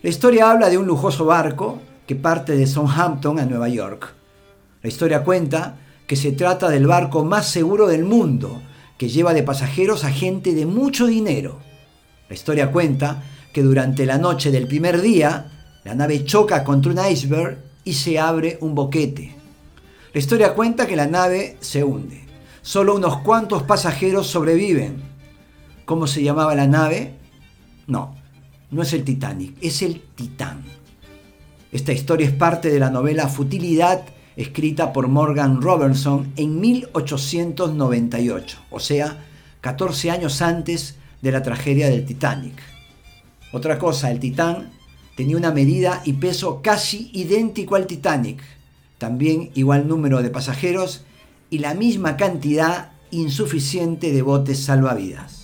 La historia habla de un lujoso barco que parte de Southampton a Nueva York. La historia cuenta que se trata del barco más seguro del mundo, que lleva de pasajeros a gente de mucho dinero. La historia cuenta que durante la noche del primer día, la nave choca contra un iceberg y se abre un boquete. La historia cuenta que la nave se hunde. Solo unos cuantos pasajeros sobreviven. ¿Cómo se llamaba la nave? No, no es el Titanic, es el Titán. Esta historia es parte de la novela Futilidad escrita por Morgan Robertson en 1898, o sea, 14 años antes de la tragedia del Titanic. Otra cosa, el Titán tenía una medida y peso casi idéntico al Titanic, también igual número de pasajeros y la misma cantidad insuficiente de botes salvavidas.